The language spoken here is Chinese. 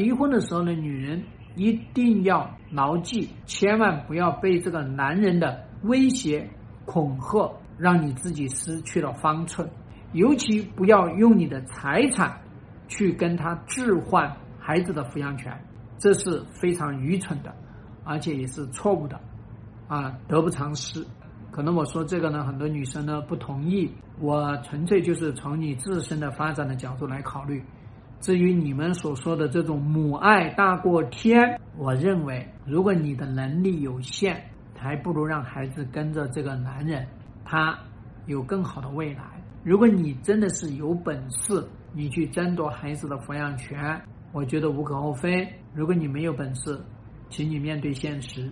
离婚的时候呢，女人一定要牢记，千万不要被这个男人的威胁、恐吓，让你自己失去了方寸。尤其不要用你的财产去跟他置换孩子的抚养权，这是非常愚蠢的，而且也是错误的，啊，得不偿失。可能我说这个呢，很多女生呢不同意。我纯粹就是从你自身的发展的角度来考虑。至于你们所说的这种母爱大过天，我认为，如果你的能力有限，还不如让孩子跟着这个男人，他有更好的未来。如果你真的是有本事，你去争夺孩子的抚养权，我觉得无可厚非。如果你没有本事，请你面对现实。